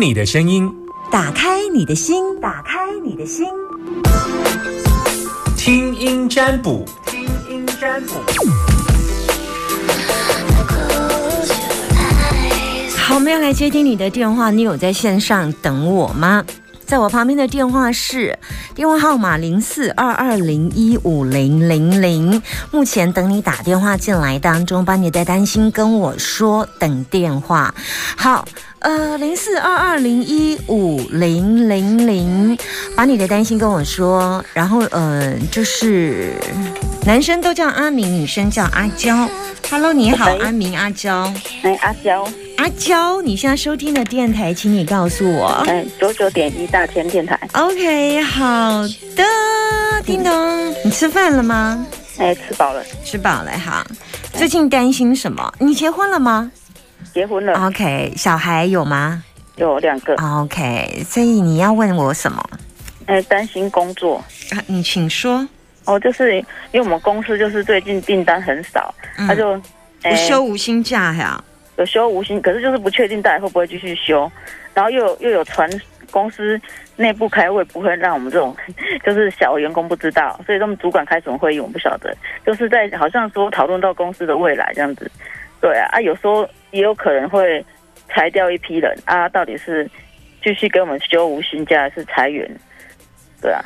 你的声音，打开你的心，打开你的心，听音占卜，听音占卜。好，我们要来接听你的电话，你有在线上等我吗？在我旁边的电话是电话号码零四二二零一五零零零，目前等你打电话进来当中，把你的担心跟我说，等电话。好，呃，零四二二零一五零零零，把你的担心跟我说，然后呃，就是男生都叫阿明，女生叫阿娇。Hello，你好，阿明阿娇。哎，阿娇，阿娇，你现在收听的电台，请你告诉我。哎，九九点一大千电台，OK，好的，叮咚，你吃饭了吗？哎，吃饱了，吃饱了，哈。最近担心什么？你结婚了吗结婚了，？OK，小孩有吗有两个，？OK，所以你要问我什么？呃，担心工作，啊，你请说。哦，就是因为我们公司就是最近订单很少，他就哎无休无薪假呀。有休无薪，可是就是不确定到底会不会继续休，然后又有又有传公司内部开会不会让我们这种 就是小员工不知道，所以他们主管开什么会议我们不晓得，就是在好像说讨论到公司的未来这样子，对啊，啊有时候也有可能会裁掉一批人啊，到底是继续给我们休无薪假还是裁员，对啊，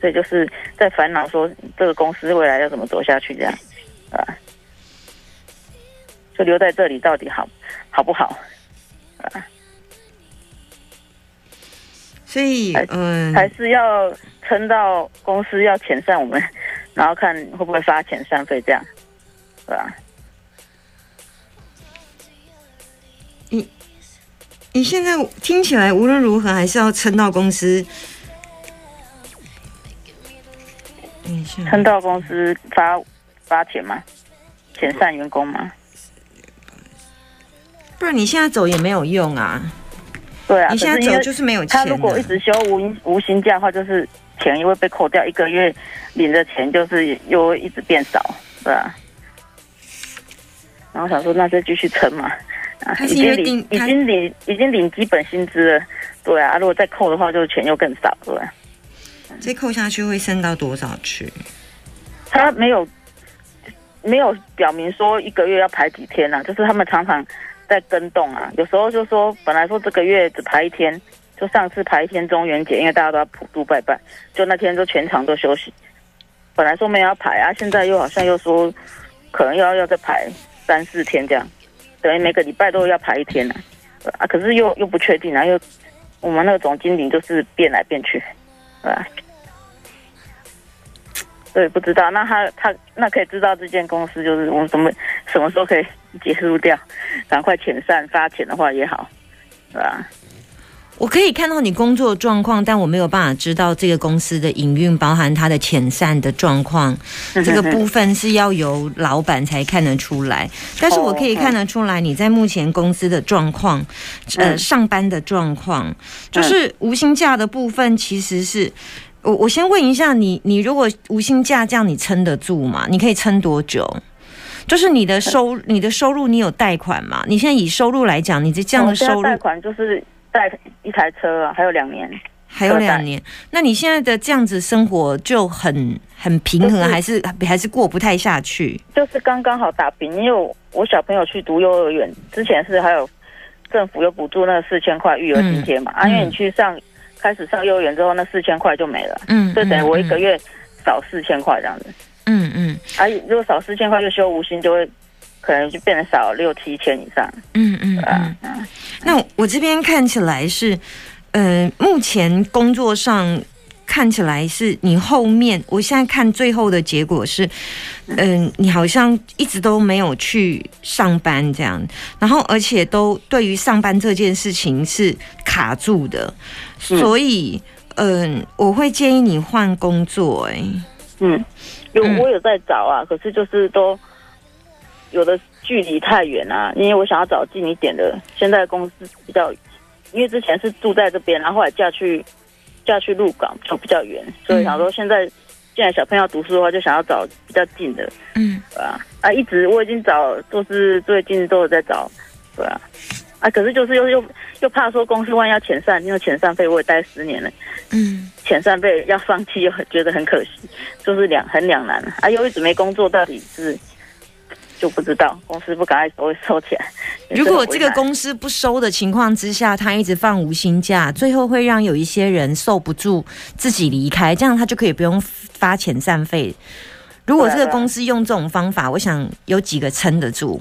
所以就是在烦恼说这个公司未来要怎么走下去这样，啊。就留在这里到底好好不好？啊所以还，嗯，还是要撑到公司要遣散我们，然后看会不会发遣散费这样，对吧？你你现在听起来无论如何还是要撑到公司。撑到公司发发钱吗？遣散员工吗？不然你现在走也没有用啊。对啊，你现在走就是没有钱他。如果一直休无无薪假的话，就是钱又会被扣掉，一个月领的钱就是又会一直变少，对吧？然后想说，那就继续撑嘛。啊，他是已经因为领已经领已经领基本薪资了，对啊，如果再扣的话，就钱又更少，对吧？再扣下去会升到多少去？他没有没有表明说一个月要排几天啊，就是他们常常在跟动啊。有时候就说本来说这个月只排一天，就上次排一天中元节，因为大家都要普渡拜拜，就那天就全场都休息。本来说没有要排啊，现在又好像又说可能又要要再排三四天这样，等于每个礼拜都要排一天啊。啊，可是又又不确定啊，又我们那个总经理就是变来变去，对吧？对，不知道。那他他那可以知道这间公司就是我们什么什么时候可以结束掉，赶快遣散发钱的话也好，对吧？我可以看到你工作状况，但我没有办法知道这个公司的营运，包含它的遣散的状况。这个部分是要由老板才看得出来。但是我可以看得出来，你在目前公司的状况，呃，嗯上班的状况，就是无薪假的部分，其实是。我我先问一下你，你如果无薪假这样，你撑得住吗？你可以撑多久？就是你的收你的收入，你有贷款吗？你现在以收入来讲，你这这样的收入贷款就是贷一台车啊，还有两年。还有两年，那你现在的这样子生活就很很平衡，就是还是还是过不太下去？就是刚刚好打平，因为我小朋友去读幼儿园，之前是还有政府有补助那个四千块育儿津贴嘛，啊，嗯因为你去上开始上幼儿园之后，那四千块就没了，嗯，就等于我一个嗯月少四千块这样子。嗯嗯啊，如果少四千块就休无薪，就会可能就变得少六七千以上。嗯嗯啊嗯。那我这边看起来是，呃，目前工作上看起来是你后面，我现在看最后的结果是，嗯、你好像一直都没有去上班这样，然后而且都对于上班这件事情是卡住的，嗯所以，嗯、我会建议你换工作、哎，嗯，有嗯我有在找啊，可是就是都有的距离太远啊，因为我想要找近一点的。现在公司比较，因为之前是住在这边，然后后来嫁去嫁去鹿港就比较远，所以想说现在既然小朋友要读书的话，就想要找比较近的，嗯对啊、啊？一直我已经找，就是最近都有在找，对啊，啊，可是就是又又又怕说公司万一要遣散，因为遣散费我也待十年了，嗯，遣散费要放弃又很觉得很可惜，就是两很两难啊，又一直没工作，到底是就不知道公司不赶快收收起来。如果这个公司不收的情况之下，他一直放无薪假，最后会让有一些人受不住自己离开，这样他就可以不用发遣散费。如果这个公司用这种方法，我想有几个撑得住？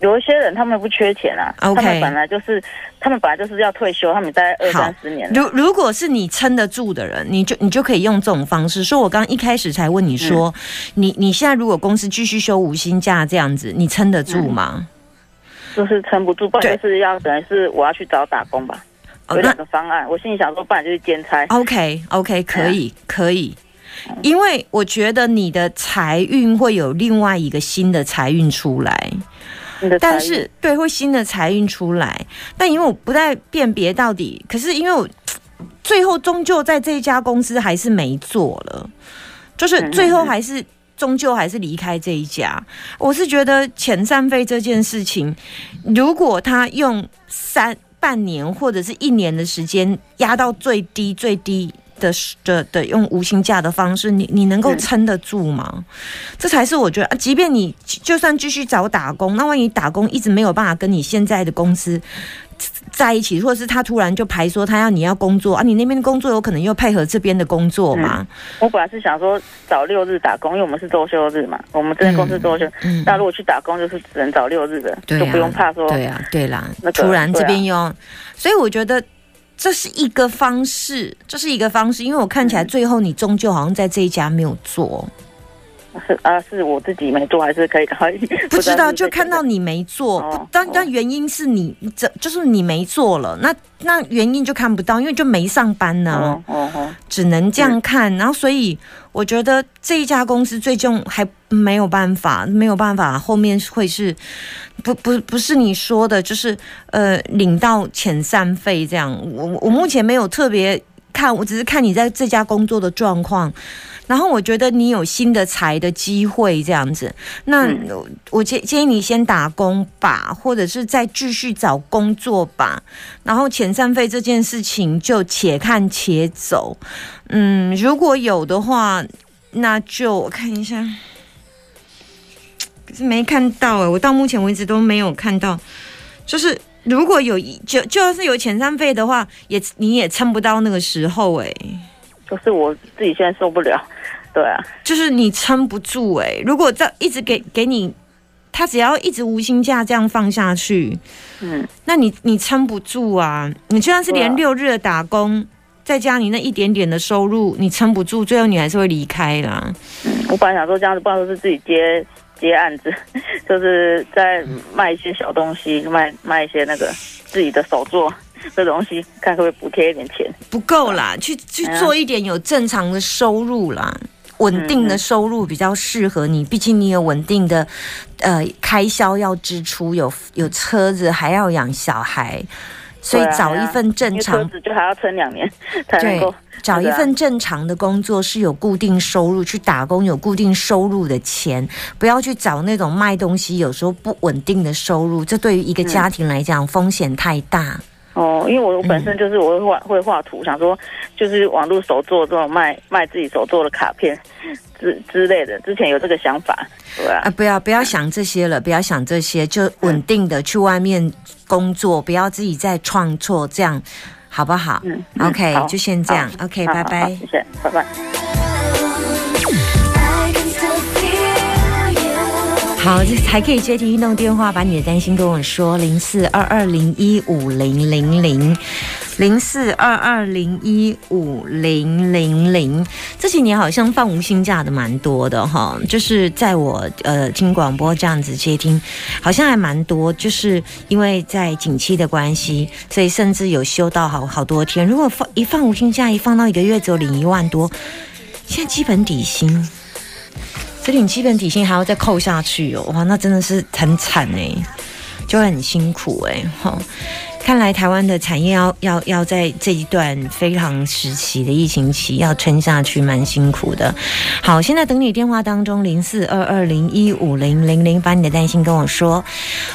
有一些人他们不缺钱啊 OK 他们本来就是他们本来就是要退休，他们待二三十年。如如果是你撑得住的人，你就你就可以用这种方式。所以我刚刚一开始才问你说，嗯你你现在如果公司继续休无薪假这样子，你撑得住吗？就是撑不住，不然对就是要等于是我要去找打工吧。哦有两个方案，我心里想说，不然就是兼差。OK OK，可嗯以可以，因为我觉得你的财运会有另外一个新的财运出来，但是对会新的财运出来，但因为我不太辨别到底，可是因为我 最后终究在这一家公司还是没做了，就是嗯最后还是。终究还是离开这一家。我是觉得遣散费这件事情，如果他用三半年或者是一年的时间压到最低最低的的的用无薪假的方式，你你能够嗯撑得住吗？这才是我觉得，啊即便你就算继续找打工，那万一打工一直没有办法跟你现在的公司在一起，或者是他突然就排说他要你要工作啊，你那边的工作有可能又配合这边的工作嘛？我本来是想说找六日打工，因为我们是周休日嘛，我们这边公司周休。嗯，那如果去打工，就是只能找六日的，对啊就不用怕说。对啊，对啦，那个突然这边对又要，所以我觉得。这是一个方式，这是一个方式，因为我看起来最后你终究好像在这一家没有做，是啊，是我自己没做，还是可以赶快？不知道就看到你没做，哦但哦但原因是你这就是你没做了，那那原因就看不到，因为就没上班呢、哦哦哦，只能这样看。然后所以我觉得这一家公司最终还没有办法，没有办法，后面会是不不不是你说的，就是呃领到遣散费这样。我我目前没有特别看，我只是看你在这家工作的状况。然后我觉得你有新的财的机会这样子，那嗯我我建建议你先打工吧，或者是再继续找工作吧。然后遣散费这件事情就且看且走。嗯，如果有的话，那就我看一下，可是没看到哎、我到目前为止都没有看到。就是如果有一就就要是有遣散费的话，也你也撑不到那个时候哎、就是我自己现在受不了。对啊，就是你撑不住哎、如果这一直给给你，他只要一直无薪假这样放下去，嗯，那你你撑不住啊！你就算是连六日的打工，再加你那一点点的收入，你撑不住，最后你还是会离开啦。嗯我本来想说这样子，不然说是自己接 接案子，就是在卖一些小东西，卖卖一些那个自己的手作的东西，看可不可以补贴一点钱。不够啦，去去做一点有正常的收入啦，稳定的收入比较适合你。毕竟你有稳定的呃开销要支出，有有车子，还要养小孩，所以找一份正常子就还要撑两年才能够。找一份正常的工作是有固定收入，去打工有固定收入的钱，不要去找那种卖东西有时候不稳定的收入，这对于一个家庭来讲风险太大。哦，因为我我本身就是我会画会画图，想说就是网络手做这种卖卖自己手做的卡片之之类的，之前有这个想法，对啊啊，，不要不要想这些了，不要想这些，就稳定的去外面工作，不要自己再创作，这样好不好、嗯 o k 好就先这样，OK，拜拜。谢谢，拜拜。好，这还可以接听运动电话，把你的担心跟我说，零四二二零一五零零零，零四二二零一五零零零。这几年好像放无薪假的蛮多的哈，就是在我呃听广播这样子接听，好像还蛮多，就是因为在景气的关系，所以甚至有休到好好多天。如果放一放无薪假，一放到一个月只有领一万多，现在基本底薪。这领基本底薪还要再扣下去哦，哇，那真的是很惨哎，就会很辛苦哎，哈。看来台湾的产业要要要在这一段非常时期的疫情期要撑下去，蛮辛苦的。好，现在等你电话当中零四二二零一五零零零，把你的担心跟我说。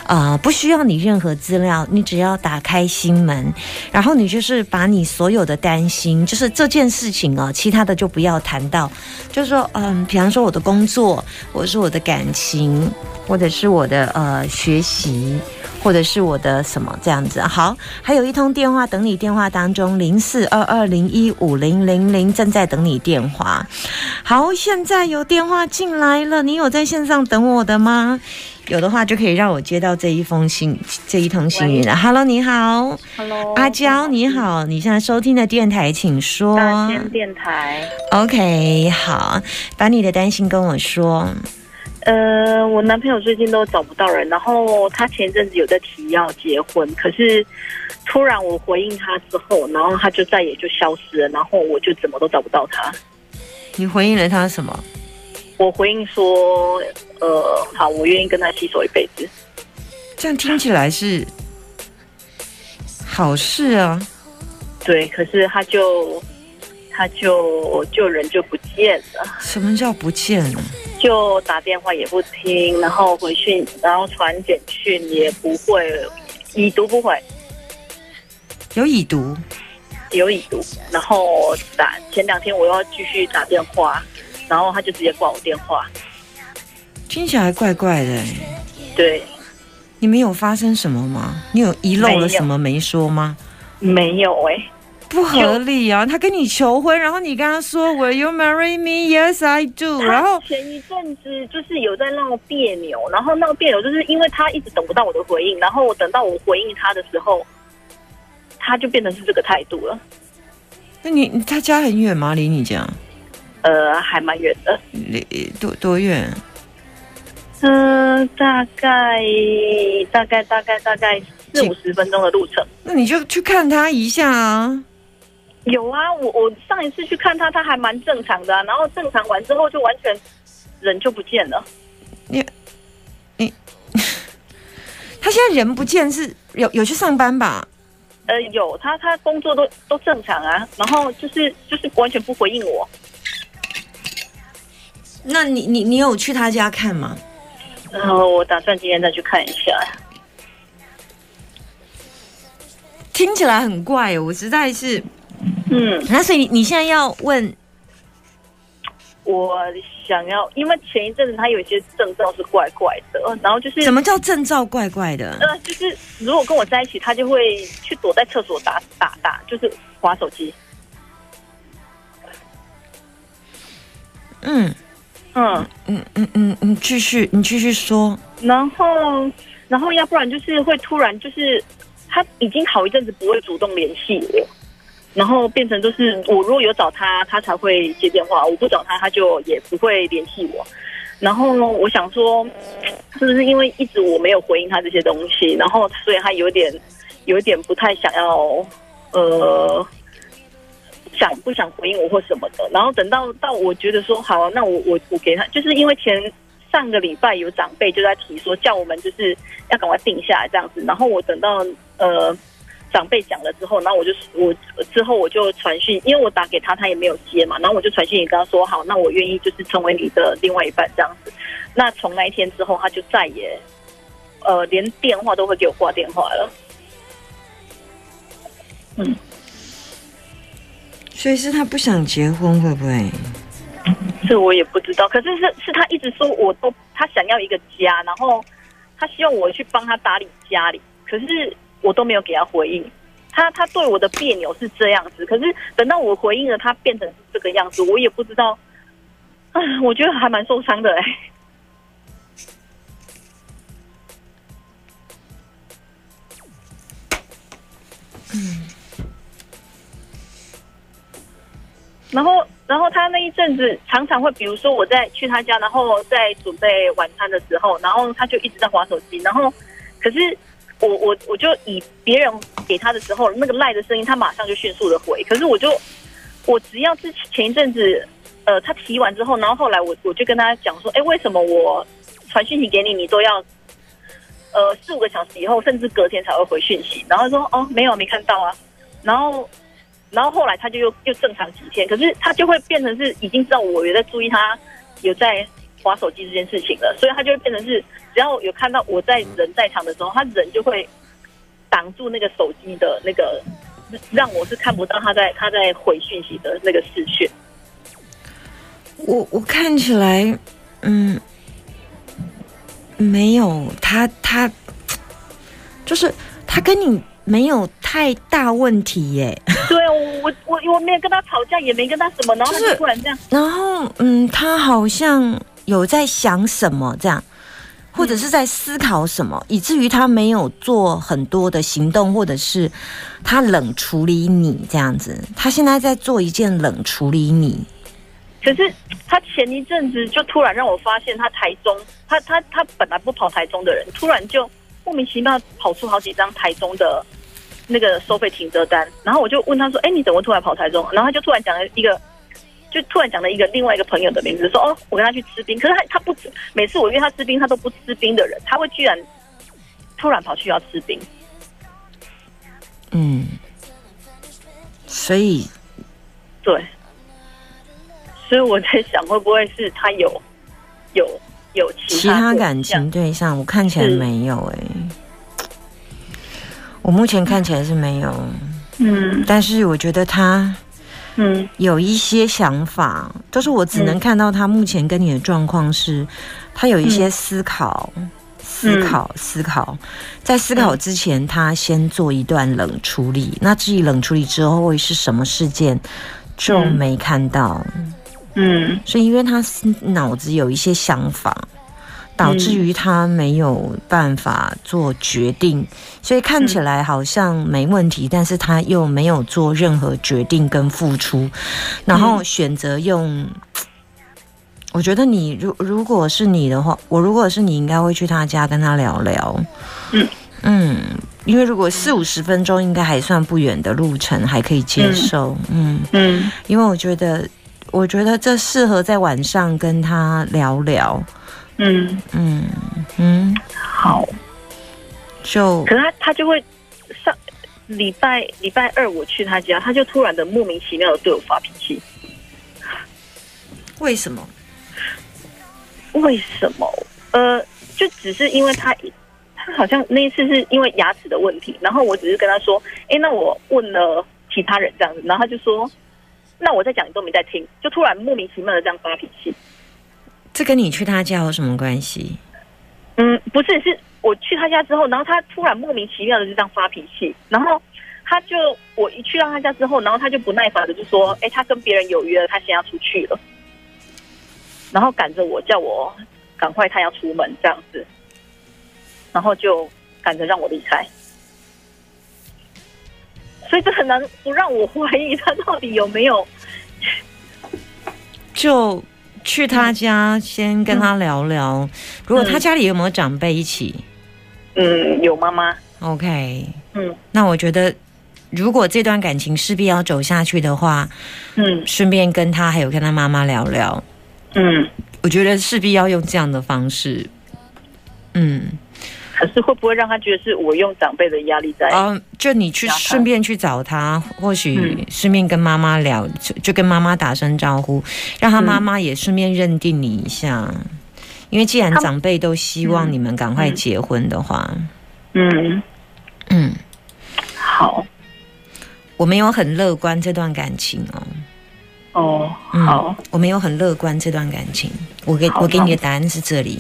呃，不需要你任何资料，你只要打开心门，然后你就是把你所有的担心，就是这件事情哦，其他的就不要谈到。就是说，嗯，比方说我的工作，或者是我的感情，或者是我的呃学习，或者是我的什么这样子。好，还有一通电话等你电话当中，零四二二零一五零零零正在等你电话。好，现在有电话进来了，你有在线上等我的吗？有的话就可以让我接到这一封信，这一通信语了。Hello，你好，Hello，阿娇，你好，你现在收听的电台，请说。大仙电台。OK，好，把你的担心跟我说。呃，我男朋友最近都找不到人，然后他前一阵子有在提要结婚，可是突然我回应他之后，然后他就再也就消失了，然后我就怎么都找不到他。你回应了他什么？我回应说，呃，好，我愿意跟他携手一辈子。这样听起来是好事啊。对，可是他就他就就人就不见了，什么叫不见了？就打电话也不听，然后回讯，然后传简讯也不会，已读不回。有已读，有已读，然后打前两天我要继续打电话，然后他就直接挂我电话。听起来怪怪的欸。对，你们有发生什么吗？你有遗漏了什么没说吗？没有哎、不合理啊！他跟你求婚，然后你跟他说 “Will you marry me? Yes, I do”，然后前一阵子就是有在闹别扭，然后闹别扭就是因为他一直等不到我的回应，然后我等到我回应他的时候，他就变成是这个态度了。那你你他家很远吗？离你家？呃，还蛮远的，离多多远？嗯、大概大概大概大概四五十分钟的路程。那你就去看他一下啊。有啊，我我上一次去看他，他还蛮正常的、啊，然后正常完之后就完全人就不见了。你你 他现在人不见是有有去上班吧？呃，有他他工作都都正常啊，然后就是就是完全不回应我。那你你你有去他家看吗？然后我打算今天再去看一下。听起来很怪哦，我实在是。嗯，那所以你你现在要问我想要，因为前一阵子他有一些症状是怪怪的，然后就是什么叫症兆怪怪的？呃，就是如果跟我在一起，他就会去躲在厕所打打打，就是划手机。嗯嗯，嗯嗯嗯，你继续你继续说。然后然后要不然就是会突然就是他已经好一阵子不会主动联系我，然后变成就是我如果有找他，他才会接电话；我不找他，他就也不会联系我。然后呢，我想说，是不是因为一直我没有回应他这些东西，然后所以他有点有一点不太想要呃。想不想回应我或什么的，然后等到到我觉得说好、啊，那我我我给他，就是因为前上个礼拜有长辈就在提说叫我们就是要赶快定下来这样子，然后我等到呃长辈讲了之后，然后我就我之后我就传讯，因为我打给他他也没有接嘛，然后我就传讯也跟他说好，那我愿意就是成为你的另外一半这样子。那从那一天之后，他就再也呃连电话都会给我挂电话了。嗯，所以是他不想结婚，会不会？这我也不知道，可是是是他一直说我都他想要一个家，然后他希望我去帮他打理家里，可是我都没有给他回应。他他对我的别扭是这样子，可是等到我回应了，他变成是这个样子，我也不知道。唉，我觉得还蛮受伤的哎、然后，然后他那一阵子常常会，比如说我在去他家，然后在准备晚餐的时候，然后他就一直在划手机，然后可是我我我就以别人给他的时候那个赖的声音，他马上就迅速的回，可是我就我只要之前一阵子，呃，他提完之后，然后后来我我就跟他讲说，哎，为什么我传讯息给你，你都要呃四五个小时以后，甚至隔天才会回讯息，然后说哦没有没看到啊，然后然后后来他就又又正常几天，可是他就会变成是已经知道我有在注意他有在划手机这件事情了，所以他就会变成是只要有看到我在人在场的时候，他人就会挡住那个手机的那个，让我是看不到他在他在回讯息的那个视讯。我我看起来，嗯，没有他他，就是他跟你没有太大问题耶。对啊，我我我我没有跟他吵架，也没跟他什么，然后他就是就突然这样，然后，嗯，他好像有在想什么这样，或者是在思考什么，以至于他没有做很多的行动，或者是他冷处理你这样子。他现在在做一件冷处理你，可是他前一阵子就突然让我发现，他台中，他他他本来不跑台中的人，突然就莫名其妙跑出好几张台中的那个收费停车单，然后我就问他说：“哎，你怎么突然跑台中？”然后他就突然讲了一个，就突然讲了一个另外一个朋友的名字，说：“哦，我跟他去吃冰。”可是他他不吃，每次我约他吃冰，他都不吃冰的人，他会居然突然跑去要吃冰。嗯，所以。对，所以我在想，会不会是他有有有其其他感情对象，我看起来没有哎、我目前看起来是没有，嗯。但是我觉得他嗯有一些想法，都是我只能嗯看到他目前跟你的状况是，他有一些思考。思考，思考，在思考之前，他先做一段冷处理。那至于冷处理之后会是什么事件，就嗯没看到。嗯所以因为他是脑子有一些想法，导致于他没有办法做决定，所以看起来好像没问题，但是他又没有做任何决定跟付出，然后选择用。我觉得你如如果是你的话，我如果是你，应该会去他家跟他聊聊。嗯嗯，因为如果四五十分钟，应该还算不远的路程，还可以接受。嗯嗯因为我觉得，我觉得这适合在晚上跟他聊聊。嗯，嗯嗯，好。就可是他他就会上礼拜礼拜二我去他家，他就突然的莫名其妙的对我发脾气，为什么？为什么？呃，就只是因为他他好像那一次是因为牙齿的问题，然后我只是跟他说，哎，那我问了其他人这样子，然后他就说，那我在讲你都没在听，就突然莫名其妙的这样发脾气。这跟你去他家有什么关系？嗯，不是，是我去他家之后，然后他突然莫名其妙的就这样发脾气，然后他就我一去到他家之后，然后他就不耐烦的就说，哎，他跟别人有约了，他先要出去了，然后赶着我叫我赶快他要出门这样子，然后就赶着让我离开，所以这很难不让我怀疑他到底有没有，就去他家先跟他聊聊。如果他家里有没有长辈一起嗯，有妈妈，？OK，嗯那我觉得。如果这段感情势必要走下去的话，嗯顺便跟他还有跟他妈妈聊聊，嗯，我觉得势必要用这样的方式。嗯，可是会不会让他觉得是我用长辈的压力在？哦，就你去顺便去找他，或许嗯顺便跟妈妈聊，就就跟妈妈打声招呼，让他嗯妈妈也顺便认定你一下。因为既然长辈都希望嗯你们赶快嗯结婚的话，嗯，嗯，好。我没有很乐观这段感情哦。哦，嗯好，我没有很乐观这段感情。我给我给你的答案是这里，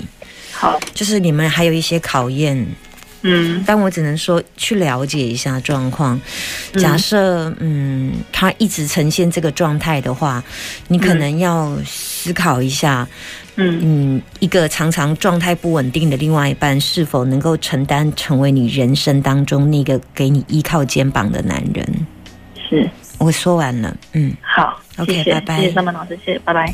好，就是你们还有一些考验，嗯但我只能说去了解一下状况。嗯假设嗯，他一直呈现这个状态的话，你可能要思考一下，嗯嗯，一个常常状态不稳定的另外一半是否能够承担成为你人生当中那个给你依靠肩膀的男人。是我说完了，嗯。好 OK，谢谢拜拜谢谢三班老师，谢谢，拜拜。